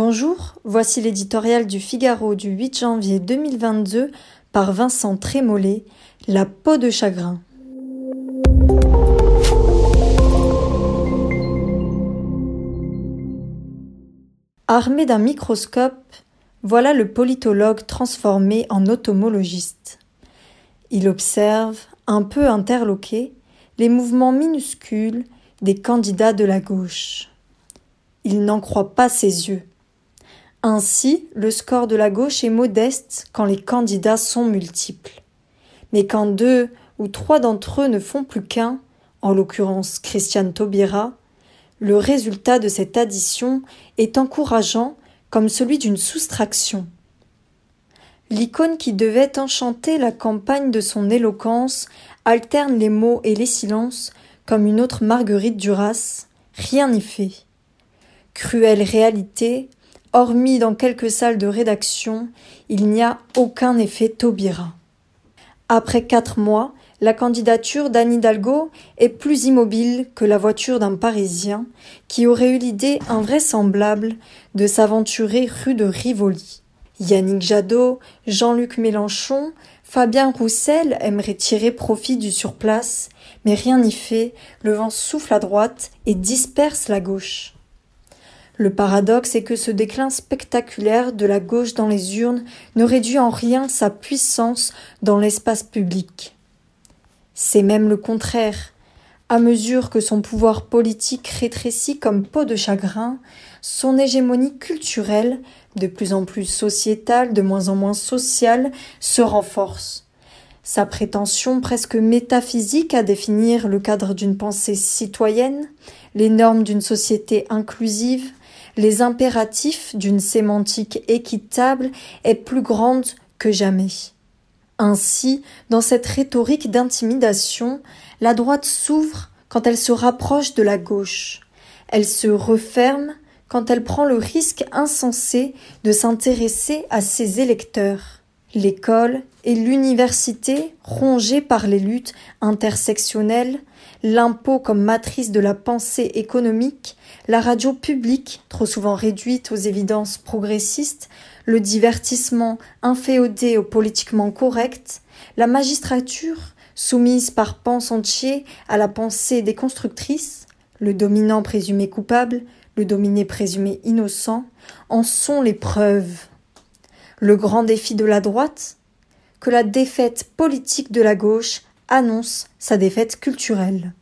Bonjour, voici l'éditorial du Figaro du 8 janvier 2022 par Vincent Trémollet, La peau de chagrin. Armé d'un microscope, voilà le politologue transformé en automologiste. Il observe, un peu interloqué, les mouvements minuscules des candidats de la gauche. Il n'en croit pas ses yeux. Ainsi, le score de la gauche est modeste quand les candidats sont multiples. Mais quand deux ou trois d'entre eux ne font plus qu'un, en l'occurrence Christiane Taubira, le résultat de cette addition est encourageant comme celui d'une soustraction. L'icône qui devait enchanter la campagne de son éloquence alterne les mots et les silences comme une autre Marguerite Duras. Rien n'y fait. Cruelle réalité, Hormis dans quelques salles de rédaction, il n'y a aucun effet Taubira. Après quatre mois, la candidature d'Anne Hidalgo est plus immobile que la voiture d'un Parisien qui aurait eu l'idée invraisemblable de s'aventurer rue de Rivoli. Yannick Jadot, Jean-Luc Mélenchon, Fabien Roussel aimeraient tirer profit du surplace, mais rien n'y fait, le vent souffle à droite et disperse la gauche. Le paradoxe est que ce déclin spectaculaire de la gauche dans les urnes ne réduit en rien sa puissance dans l'espace public. C'est même le contraire. À mesure que son pouvoir politique rétrécit comme peau de chagrin, son hégémonie culturelle, de plus en plus sociétale, de moins en moins sociale, se renforce. Sa prétention presque métaphysique à définir le cadre d'une pensée citoyenne, les normes d'une société inclusive, les impératifs d'une sémantique équitable est plus grande que jamais. Ainsi, dans cette rhétorique d'intimidation, la droite s'ouvre quand elle se rapproche de la gauche. Elle se referme quand elle prend le risque insensé de s'intéresser à ses électeurs. L'école et l'université, rongées par les luttes intersectionnelles, l'impôt comme matrice de la pensée économique, la radio publique, trop souvent réduite aux évidences progressistes, le divertissement inféodé au politiquement correct, la magistrature, soumise par pans entiers à la pensée déconstructrice, le dominant présumé coupable, le dominé présumé innocent, en sont les preuves. Le grand défi de la droite, que la défaite politique de la gauche annonce sa défaite culturelle.